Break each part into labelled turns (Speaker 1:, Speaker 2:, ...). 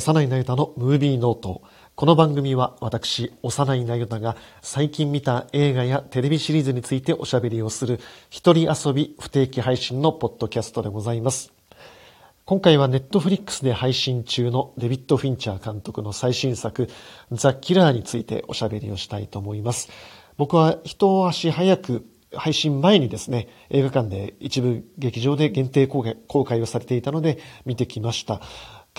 Speaker 1: 幼いなゆたのムービーノート。この番組は私、幼いなゆたが最近見た映画やテレビシリーズについておしゃべりをする一人遊び不定期配信のポッドキャストでございます。今回はネットフリックスで配信中のデビッド・フィンチャー監督の最新作ザ・キラーについておしゃべりをしたいと思います。僕は一足早く配信前にですね、映画館で一部劇場で限定公開をされていたので見てきました。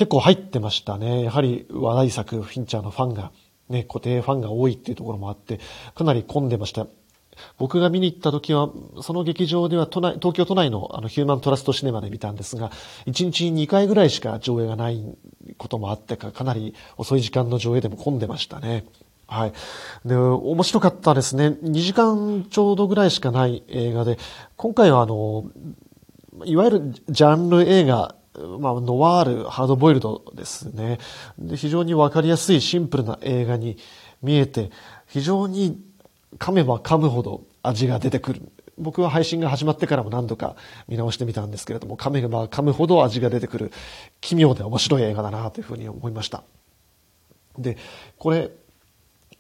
Speaker 1: 結構入ってましたね。やはり話題作、フィンチャーのファンが、ね、固定ファンが多いっていうところもあって、かなり混んでました。僕が見に行った時は、その劇場では都内、東京都内のあのヒューマントラストシネマで見たんですが、1日2回ぐらいしか上映がないこともあってか、かなり遅い時間の上映でも混んでましたね。はい。で、面白かったですね。2時間ちょうどぐらいしかない映画で、今回はあの、いわゆるジャンル映画まあ、ノワール、ハードボイルドですね。で非常にわかりやすいシンプルな映画に見えて、非常に噛めば噛むほど味が出てくる。僕は配信が始まってからも何度か見直してみたんですけれども、噛めば噛むほど味が出てくる奇妙で面白い映画だなというふうに思いました。で、これ、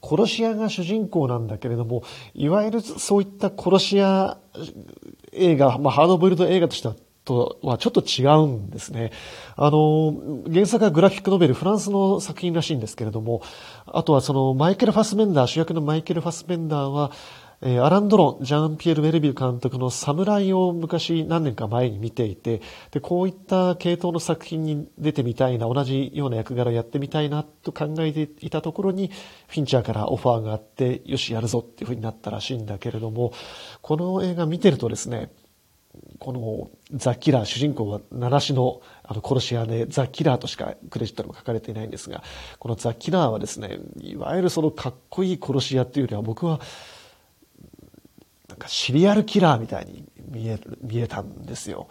Speaker 1: 殺し屋が主人公なんだけれども、いわゆるそういった殺し屋映画、まあ、ハードボイルド映画としてはとはちょっと違うんですね。あの、原作はグラフィックノベル、フランスの作品らしいんですけれども、あとはそのマイケル・ファスメンダー、主役のマイケル・ファスメンダーは、えー、アラン・ドロン、ジャン・ピエール・ウェルビュー監督の侍を昔何年か前に見ていて、で、こういった系統の作品に出てみたいな、同じような役柄をやってみたいなと考えていたところに、フィンチャーからオファーがあって、よし、やるぞっていう風になったらしいんだけれども、この映画見てるとですね、このザ・キラー、主人公は奈良市のあの殺し屋でザ・キラーとしかクレジットにも書かれていないんですが、このザ・キラーはですね、いわゆるそのかっこいい殺し屋っていうよりは僕は、なんかシリアルキラーみたいに見える、見えたんですよ。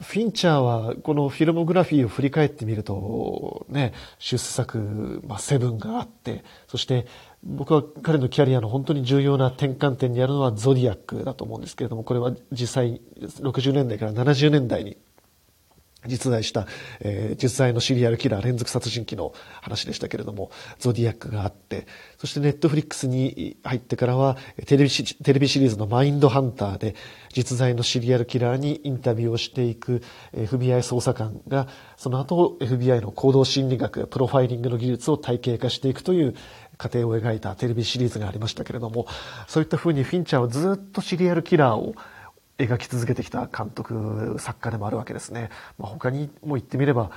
Speaker 1: フィンチャーはこのフィルモグラフィーを振り返ってみると、ね、出作、まあ、セブンがあって、そして僕は彼のキャリアの本当に重要な転換点にあるのはゾディアックだと思うんですけれども、これは実際60年代から70年代に実在した、えー、実在のシリアルキラー連続殺人鬼の話でしたけれども、ゾディアックがあって、そしてネットフリックスに入ってからは、テレビシテレビシリーズのマインドハンターで、実在のシリアルキラーにインタビューをしていく FBI 捜査官が、その後 FBI の行動心理学、プロファイリングの技術を体系化していくという過程を描いたテレビシリーズがありましたけれども、そういった風にフィンチャーはずっとシリアルキラーを描き続けてきた監督、作家でもあるわけですね。まあ、他にも言ってみれば、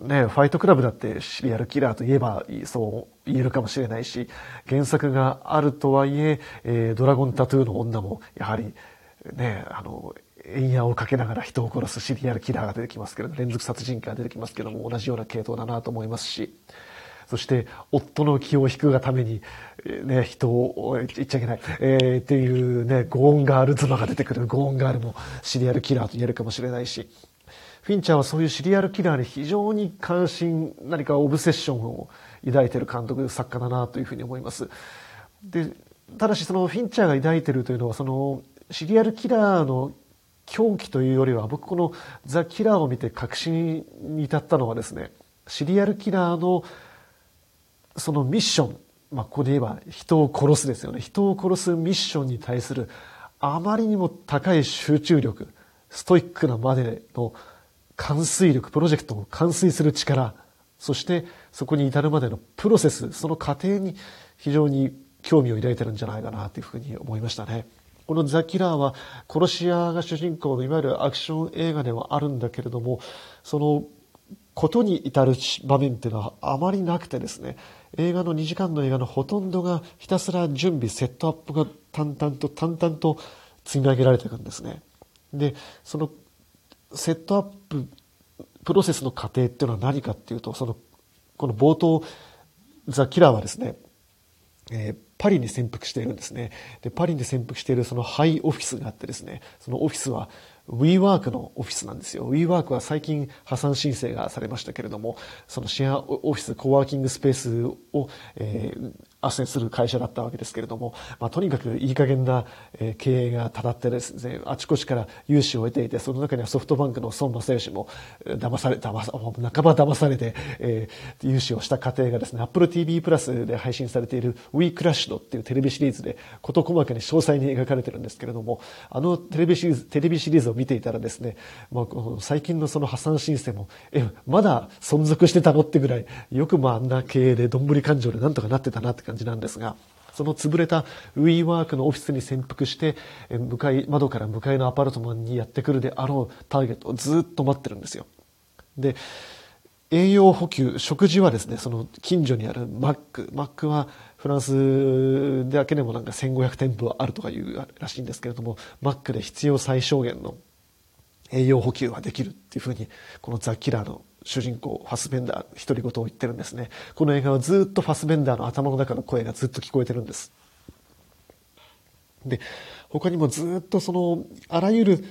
Speaker 1: ね、ファイトクラブだってシリアルキラーと言えばそう言えるかもしれないし、原作があるとはいえ、えー、ドラゴンタトゥーの女もやはりね、あの、円矢をかけながら人を殺すシリアルキラーが出てきますけれど、連続殺人鬼が出てきますけども、同じような系統だなと思いますし、そして夫の気を引くがために、ね、人を言っちゃいけない、えー、っていうね、ゴーンガール妻が出てくる。ゴーンガールもシリアルキラーと言えるかもしれないし、フィンチャーはそういうシリアルキラーに非常に関心、何かオブセッションを抱いている監督、作家だなというふうに思います。で、ただしそのフィンチャーが抱いているというのは、そのシリアルキラーの狂気というよりは、僕このザ・キラーを見て確信に至ったのはですね、シリアルキラーのそのミッション、まあ、ここで言えば人を殺すですよね。人を殺すミッションに対するあまりにも高い集中力、ストイックなまでの完遂力、プロジェクトを完遂する力、そしてそこに至るまでのプロセス、その過程に非常に興味を抱いてるんじゃないかなというふうに思いましたね。このザ・キラーは殺し屋が主人公のいわゆるアクション映画ではあるんだけれども、そのことに至る場面っていうのはあまりなくてですね、映画の2時間の映画のほとんどがひたすら準備、セットアップが淡々と淡々と積み上げられていくんですね。で、そのセットアップ、プロセスの過程っていうのは何かっていうと、その、この冒頭、ザ・キラーはですね、えー、パリに潜伏しているんですね。で、パリに潜伏しているそのハイオフィスがあってですね、そのオフィスは WeWork のオフィスなんですよ。WeWork は最近破産申請がされましたけれども、そのシェアオフィス、コワーキングスペースを、えー、斡旋する会社だったわけですけれども、まあ、とにかくいい加減な、経営がただってですね、あちこちから融資を得ていて、その中にはソフトバンクの孫正義も騙され、騙さ、半ば騙されて、えー、融資をした過程がですね、Apple TV プラスで配信されている We Crashed っていうテレビシリーズで事細かに詳細に描かれてるんですけれども、あのテレビシリーズ、テレビシリーズを見ていたらですね、まあ、最近のその破産申請も、え、まだ存続してたのってぐらい、よくまああんな経営でどんぶり勘定でなんとかなってたなって感じなんですが、その潰れた WeWork のオフィスに潜伏して、向かい、窓から向かいのアパートマンにやってくるであろうターゲットをずっと待ってるんですよ。で、栄養補給、食事はですね、その近所にあるマック。マックはフランスだけでもなんか1500店舗あるとかいうらしいんですけれども、マックで必要最小限の栄養補給はできるっていうふうに、このザ・キラーの主人公、ファスベンダー、独り言を言ってるんですね。この映画はずっとファスベンダーの頭の中の声がずっと聞こえてるんです。で、他にもずっとその、あらゆる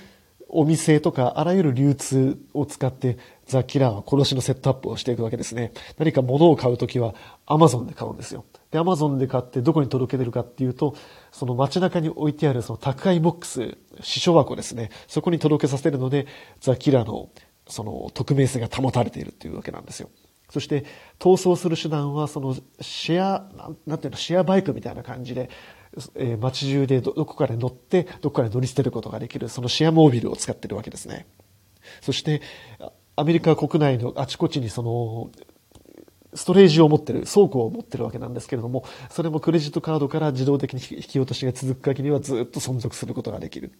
Speaker 1: お店とか、あらゆる流通を使って、ザ・キラーは殺しのセットアップをしていくわけですね。何か物を買うときは、アマゾンで買うんですよ。で、アマゾンで買ってどこに届けてるかっていうと、その街中に置いてあるその宅配ボックス、支所箱ですね。そこに届けさせるので、ザ・キラーのその匿名性が保たれているというわけなんですよ。そして、逃走する手段は、その、シェア、なんていうの、シェアバイクみたいな感じで、えー、街中でどこかで乗って、どこかで乗り捨てることができる、そのシェアモービルを使ってるわけですね。そして、アメリカ国内のあちこちにその、ストレージを持ってる、倉庫を持ってるわけなんですけれども、それもクレジットカードから自動的に引き落としが続く限りはずっと存続することができる。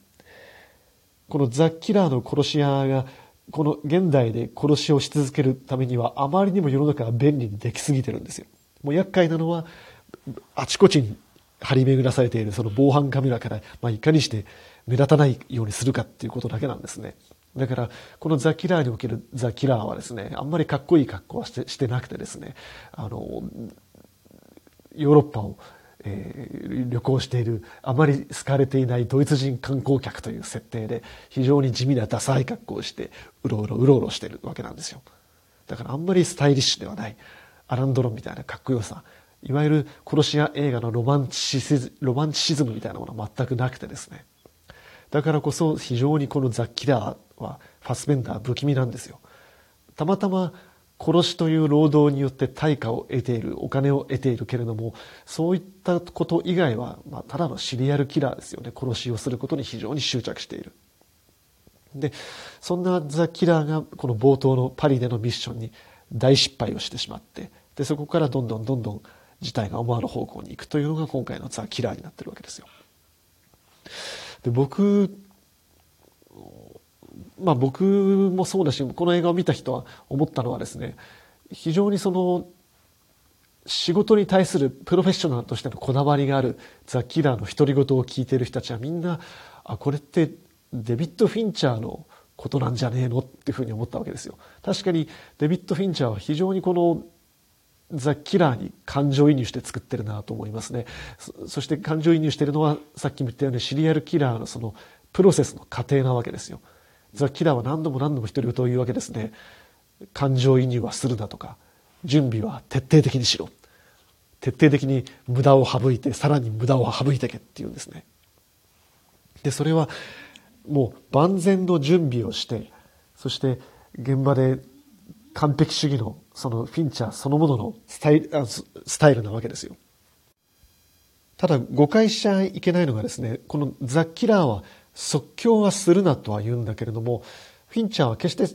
Speaker 1: このザ・キラーの殺し屋がこの現代で殺しをし続けるためにはあまりにも世の中が便利にできすぎてるんですよ。もう厄介なのはあちこちに張り巡らされているその防犯カメラから、まあ、いかにして目立たないようにするかっていうことだけなんですね。だから、このザ・キラーにおけるザ・キラーはですね、あんまりかっこいい格好はしてしてなくてですね、あの、ヨーロッパをえー、旅行しているあまり好かれていないドイツ人観光客という設定で非常に地味なダサい格好をしてうろうろうろうろしてるわけなんですよ。だからあんまりスタイリッシュではないアランドロンみたいなかっこよさいわゆる殺し屋映画のロマンチシズロマンチシズムみたいなものは全くなくてですね。だからこそ非常にこのザ・ッキラーはファスベンダー不気味なんですよ。たまたま殺しという労働によって対価を得ている、お金を得ているけれども、そういったこと以外は、まあ、ただのシリアルキラーですよね。殺しをすることに非常に執着している。で、そんなザ・キラーがこの冒頭のパリでのミッションに大失敗をしてしまって、で、そこからどんどんどんどん事態が思わぬ方向に行くというのが今回のザ・キラーになってるわけですよ。で、僕まあ僕もそうだし、この映画を見た人は思ったのはですね、非常にその、仕事に対するプロフェッショナルとしてのこだわりがあるザ・キラーの独り言を聞いている人たちはみんな、あ、これってデビッド・フィンチャーのことなんじゃねえのっていうふうに思ったわけですよ。確かにデビッド・フィンチャーは非常にこのザ・キラーに感情移入して作ってるなと思いますね。そして感情移入してるのはさっきも言ったようにシリアルキラーのそのプロセスの過程なわけですよ。ザ・キラーは何度も何度も独り言を言うわけですね。感情移入はするなとか、準備は徹底的にしろ。徹底的に無駄を省いて、さらに無駄を省いてけっていうんですね。で、それはもう万全の準備をして、そして現場で完璧主義のそのフィンチャーそのもののスタイルスタイルなわけですよ。ただ誤解しちゃいけないのがですね、このザ・キラーは即興はするなとは言うんだけれども、フィンチャーは決して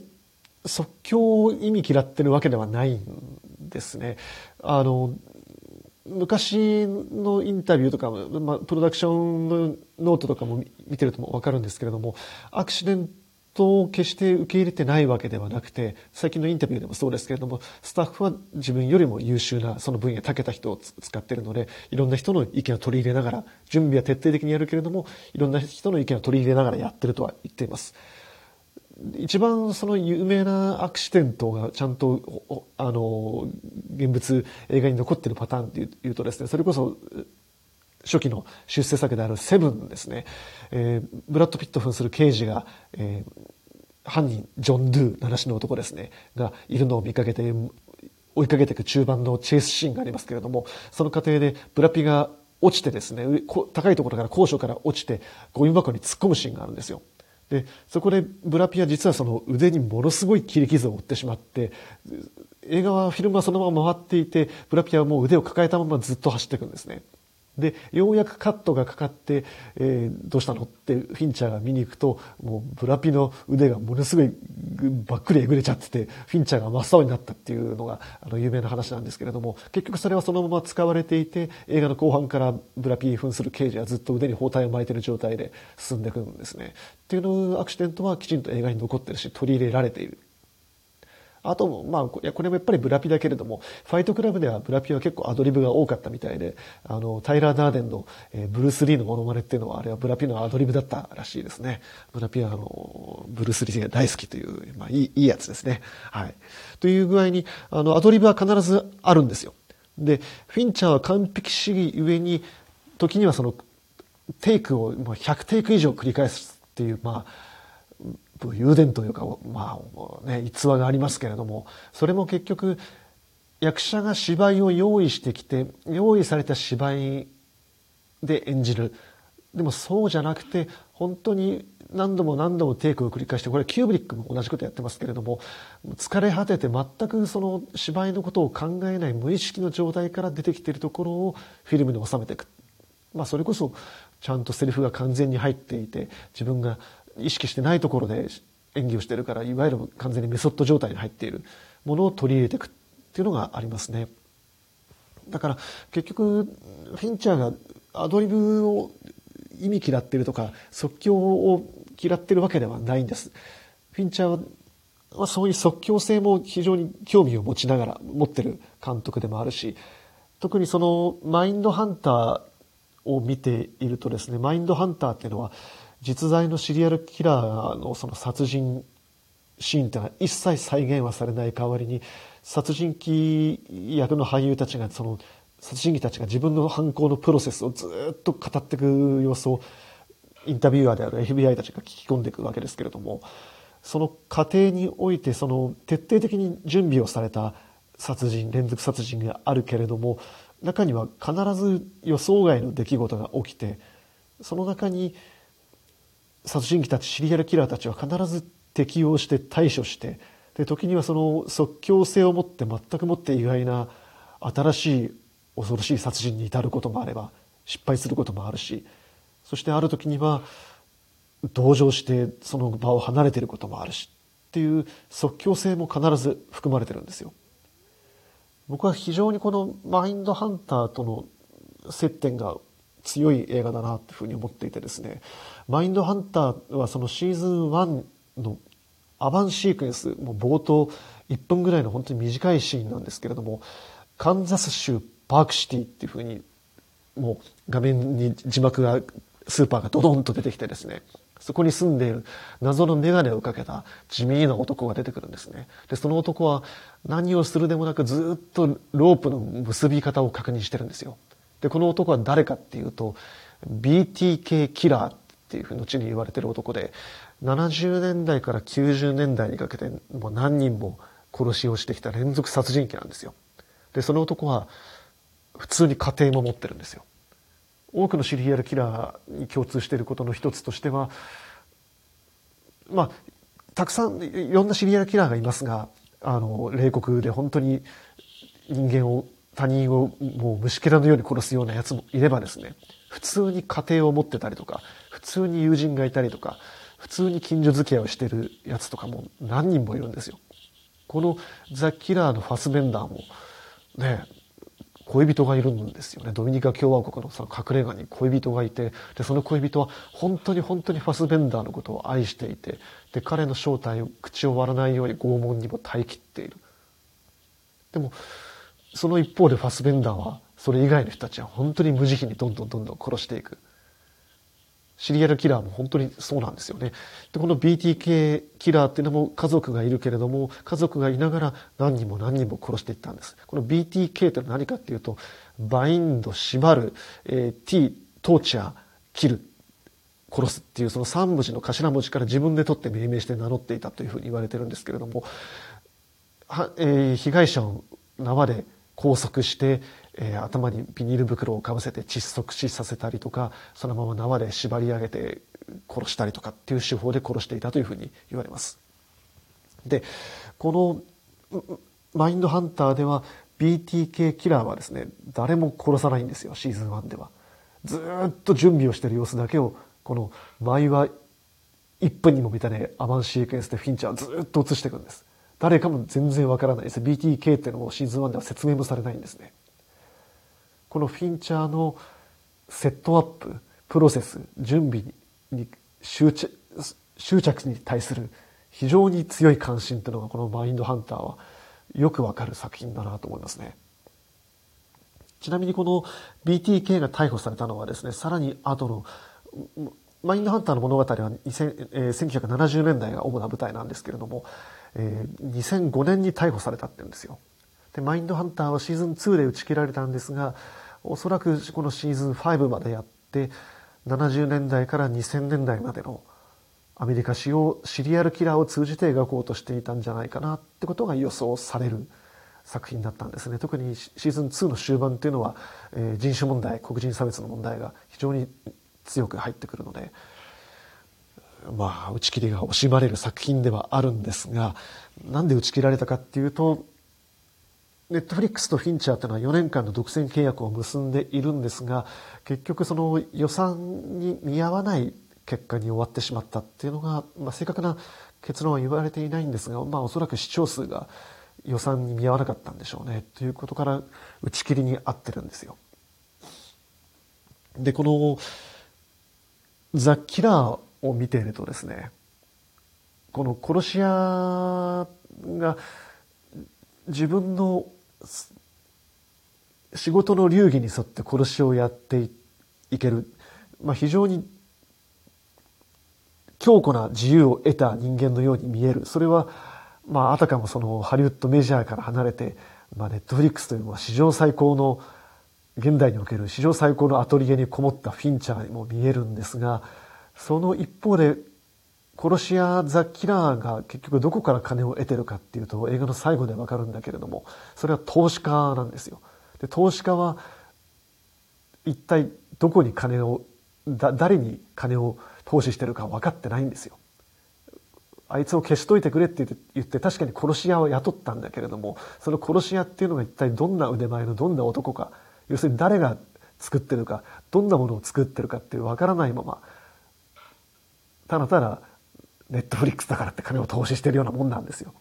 Speaker 1: 即興を意味嫌ってるわけではないんですね。あの、昔のインタビューとか、まあ、プロダクションのノートとかも見てるともわかるんですけれども、アクシデントを決して受け入れてないわけではなくて、最近のインタビューでもそうですけれども、スタッフは自分よりも優秀な、その分野、長けた人を使っているので、いろんな人の意見を取り入れながら、準備は徹底的にやるけれども、いろんな人の意見を取り入れながらやってるとは言っています。一番その有名なアクシデントがちゃんと、あの、現物映画に残ってるパターンっていうとですね、それこそ初期の出世作であるセブンですね、えー、ブラッド・ピット扮する刑事が、えー、犯人、ジョン・ドゥ、七種の男ですね、がいるのを見かけて、追いかけていく中盤のチェイスシーンがありますけれども、その過程でブラピが落ちてですね、高いところから高所から落ちてゴミ箱に突っ込むシーンがあるんですよ。で、そこでブラピは実はその腕にものすごい切り傷を負ってしまって、映画はフィルムはそのまま回っていて、ブラピはもう腕を抱えたままずっと走っていくんですね。で、ようやくカットがかかって、えー、どうしたの？ってフィンチャーが見に行くと、もうブラピの腕がものすごいばっくりえぐれちゃってて、フィンチャーが真っ青になったっていうのが、あの、有名な話なんですけれども、結局それはそのまま使われていて、映画の後半からブラピに扮する刑事はずっと腕に包帯を巻いてる状態で進んでいくんですね。っていうのアクシデントはきちんと映画に残ってるし、取り入れられている。あと、まあ、これもやっぱりブラピだけれども、ファイトクラブではブラピは結構アドリブが多かったみたいで、あの、タイラー・ダーデンの、えー、ブルース・リーのモノマネっていうのは、あれはブラピのアドリブだったらしいですね。ブラピは、あの、ブルース・リーが大好きという、まあ、いい、いいやつですね。はい。という具合に、あの、アドリブは必ずあるんですよ。で、フィンチャーは完璧主義ゆえに、時にはその、テイクを100テイク以上繰り返すっていう、まあ、油田というか、まあね、逸話がありますけれども、それも結局、役者が芝居を用意してきて、用意された芝居で演じる。でもそうじゃなくて、本当に何度も何度もテイクを繰り返して、これキューブリックも同じことやってますけれども、疲れ果てて全くその芝居のことを考えない無意識の状態から出てきているところをフィルムに収めていく。まあそれこそちゃんとセリフが完全に入っていて、自分が意識してないところで演技をしてるからいわゆる完全にメソッド状態に入っているものを取り入れていくっていうのがありますね。だから結局フィンチャーがアドリブを意味嫌ってるとか即興を嫌ってるわけではないんです。フィンチャーはそういう即興性も非常に興味を持ちながら持ってる監督でもあるし特にそのマインドハンターを見ているとですねマインドハンターっていうのは実在のシリアルキラーのその殺人シーンっていうのは一切再現はされない代わりに殺人鬼役の俳優たちがその殺人鬼たちが自分の犯行のプロセスをずっと語っていく様子をインタビュアーである FBI たちが聞き込んでいくわけですけれどもその過程においてその徹底的に準備をされた殺人連続殺人があるけれども中には必ず予想外の出来事が起きてその中に殺人鬼たちシリアルキラーたちは必ず適応して対処してで時にはその即興性を持って全くもって意外な新しい恐ろしい殺人に至ることもあれば失敗することもあるしそしてある時には同情してその場を離れていることもあるしっていう即興性も必ず含まれてるんですよ。僕は非常にこのマインドハンターとの接点が強い映画だなというふうに思っていてですね、マインドハンターはそのシーズン1のアバンシークエンス、もう冒頭1分ぐらいの本当に短いシーンなんですけれども、カンザス州パークシティっていうふうに、もう画面に字幕が、スーパーがドドンと出てきてですね、そこに住んでいる謎の眼鏡をかけた地味な男が出てくるんですね。で、その男は何をするでもなくずっとロープの結び方を確認してるんですよ。で、この男は誰かっていうと、BTK キラーっていうふうに後に言われてる男で、70年代から90年代にかけてもう何人も殺しをしてきた連続殺人鬼なんですよ。で、その男は普通に家庭も持ってるんですよ。多くのシリアルキラーに共通していることの一つとしては、まあ、たくさんいろんなシリアルキラーがいますが、あの、冷酷で本当に人間を他人をもう虫けらのように殺すようなやつもいればですね、普通に家庭を持ってたりとか、普通に友人がいたりとか、普通に近所付き合いをしてるやつとかも何人もいるんですよ。このザ・キラーのファスベンダーも、ね、恋人がいるんですよね。ドミニカ共和国のその隠れ家に恋人がいて、で、その恋人は本当に本当にファスベンダーのことを愛していて、で、彼の正体を口を割らないように拷問にも耐えきっている。でも、その一方でファスベンダーは、それ以外の人たちは本当に無慈悲にどんどんどんどん殺していく。シリアルキラーも本当にそうなんですよね。で、この BTK キラーっていうのも家族がいるけれども、家族がいながら何人も何人も殺していったんです。この BTK って何かっていうと、バインド、縛る、えー、T、トーチャー、キル、殺すっていうその3文字の頭文字から自分で取って命名して名乗っていたというふうに言われてるんですけれども、はえー、被害者を縄で拘束して、えー、頭にビニール袋をかぶせて窒息死させたりとかそのまま縄で縛り上げて殺したりとかっていう手法で殺していたというふうに言われます。でこのマインドハンターでは BTK キラーはですね誰も殺さないんですよシーズン1では。ずっと準備をしている様子だけをこの毎話1分にも満たねアマンシークエンスでフィンチャーずっと映していくんです。誰かも全然わからないです。BTK っていうのもシーズン1では説明もされないんですね。このフィンチャーのセットアップ、プロセス、準備に執着執着に対する非常に強い関心というのがこのマインドハンターはよくわかる作品だなと思いますね。ちなみにこの BTK が逮捕されたのはですね、さらに後のマインドハンターの物語は1970年代が主な舞台なんですけれども、えー、2005年に逮捕されたって言うんですよ。で、マインドハンターはシーズン2で打ち切られたんですが、おそらくこのシーズン5までやって、70年代から2000年代までのアメリカ史をシリアルキラーを通じて描こうとしていたんじゃないかなってことが予想される作品だったんですね。特にシーズン2の終盤っていうのは、えー、人種問題、黒人差別の問題が非常に強く入ってくるので、まあ、打ち切りが惜しまれる作品ではあるんですが、なんで打ち切られたかっていうと、ネットフリックスとフィンチャーっていうのは4年間の独占契約を結んでいるんですが、結局その予算に見合わない結果に終わってしまったっていうのが、まあ、正確な結論は言われていないんですが、まあ、おそらく視聴数が予算に見合わなかったんでしょうね。ということから打ち切りに合ってるんですよ。で、この、ザ・キラーを見ているとですね、この殺し屋が自分の仕事の流儀に沿って殺しをやっていける、まあ、非常に強固な自由を得た人間のように見える。それは、まあ、あたかもそのハリウッドメジャーから離れて、まあ、ネットフリックスというのは史上最高の、現代における史上最高のアトリエにこもったフィンチャーにも見えるんですが、その一方で、殺し屋ザ・キラーが結局どこから金を得てるかっていうと映画の最後でわかるんだけれども、それは投資家なんですよ。で投資家は一体どこに金を、だ誰に金を投資してるか分かってないんですよ。あいつを消しといてくれって言って確かに殺し屋を雇ったんだけれどもその殺し屋っていうのが一体どんな腕前のどんな男か要するに誰が作ってるかどんなものを作ってるかっていう分からないままただただネットフリックスだからって金を投資してるようなもんなんですよ。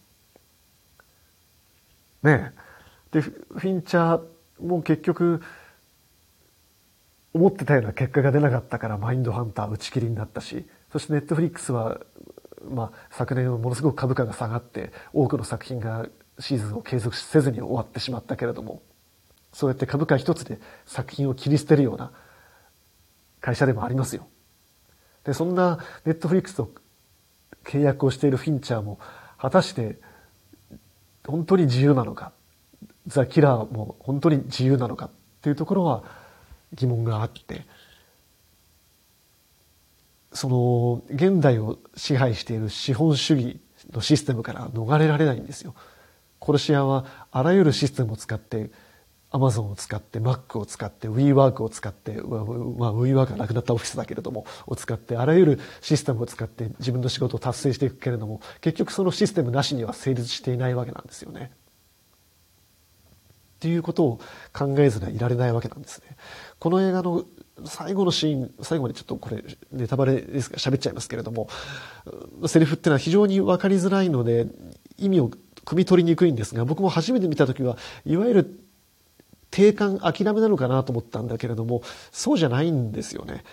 Speaker 1: ねえ。でフィンチャーも結局思ってたような結果が出なかったからマインドハンター打ち切りになったしそしてネットフリックスはまあ、昨年はものすごく株価が下がって多くの作品がシーズンを継続せずに終わってしまったけれどもそうやって株価一つで作品を切り捨てるような会社でもありますよ。でそんなネットフリックスと契約をしているフィンチャーも果たして本当に自由なのか？ザ・キラーも本当に自由なのかっていうところは疑問があってその現代を支配している資本主義のシステムから逃れられないんですよ。殺し屋はあらゆるシステムを使ってアマゾンを使って、Mac を使って、WeWork を使って、まあ、WeWork がなくなったオフィスだけれども、を使って、あらゆるシステムを使って自分の仕事を達成していくけれども、結局そのシステムなしには成立していないわけなんですよね。っていうことを考えずにはいられないわけなんですね。この映画の最後のシーン、最後までちょっとこれネタバレですが喋っちゃいますけれども、セリフっていうのは非常にわかりづらいので、意味を汲み取りにくいんですが、僕も初めて見た時は、いわゆる定感、諦めなのかなと思ったんだけれども、そうじゃないんですよね。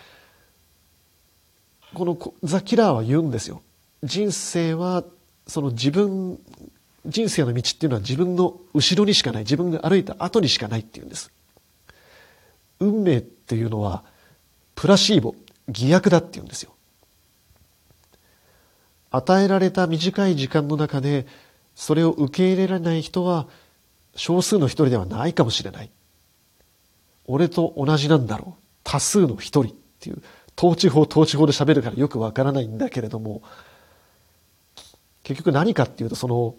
Speaker 1: このザ・キラーは言うんですよ。人生は、その自分、人生の道っていうのは自分の後ろにしかない、自分が歩いた後にしかないっていうんです。運命っていうのはプラシーボ、偽薬だって言うんですよ。与えられた短い時間の中でそれを受け入れられない人は少数の一人ではないかもしれない。俺と同じなんだろう。多数の一人っていう、統治法、統治法で喋るからよくわからないんだけれども、結局何かっていうと、その、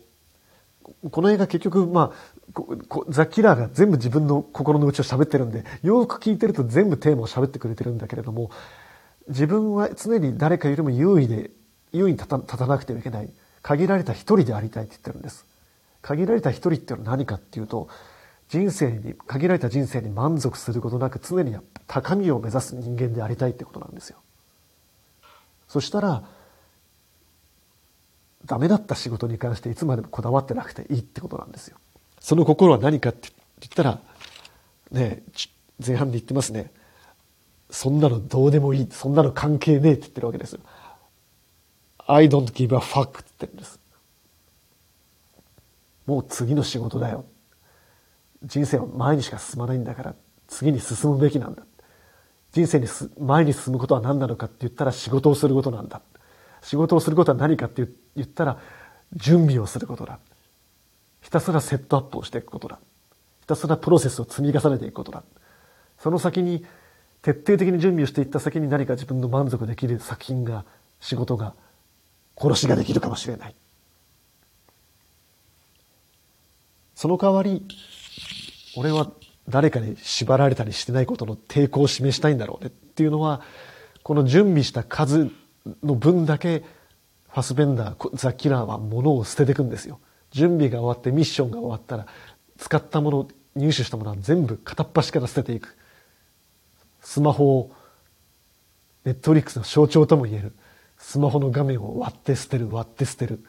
Speaker 1: この映画結局、まあ、ザ・キラーが全部自分の心の内を喋ってるんで、よく聞いてると全部テーマを喋ってくれてるんだけれども、自分は常に誰かよりも優位で、優位に立た立たなくてはいけない。限られた一人でありたいって言ってるんです。限られた一人っていうのは何かっていうと、人生に、限られた人生に満足することなく常に高みを目指す人間でありたいってことなんですよ。そしたら、ダメだった仕事に関していつまでもこだわってなくていいってことなんですよ。その心は何かって言ったら、ね前半で言ってますね。そんなのどうでもいい。そんなの関係ねえって言ってるわけですよ。I don't give a fuck って言ってるんです。もう次の仕事だよ。人生は前にしか進まないんだから、次に進むべきなんだ。人生にす前に進むことは何なのかって言ったら仕事をすることなんだ。仕事をすることは何かって言ったら準備をすることだ。ひたすらセットアップをしていくことだ。ひたすらプロセスを積み重ねていくことだ。その先に徹底的に準備をしていった先に何か自分の満足できる作品が、仕事が、殺しができるかもしれない。その代わり、俺は誰かに縛られたりしてないことの抵抗を示したいんだろうねっていうのは、この準備した数の分だけ、ファスベンダー、ザ・キラーは物を捨てていくんですよ。準備が終わってミッションが終わったら、使ったもの、入手したものは全部片っ端から捨てていく。スマホを、ネットフリックスの象徴とも言える。スマホの画面を割って捨てる、割って捨てる。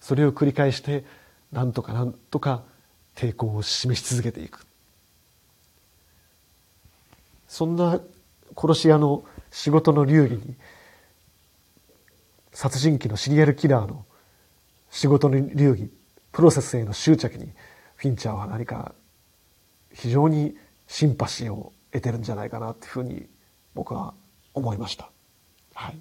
Speaker 1: それを繰り返して、なんとかなんとか抵抗を示し続けていく。そんな殺し屋の仕事の流儀に、殺人鬼のシリアルキラーの仕事の流儀、プロセスへの執着に、フィンチャーは何か非常にシンパシーを得てるんじゃないかなっていうふうに僕は思いました。はい。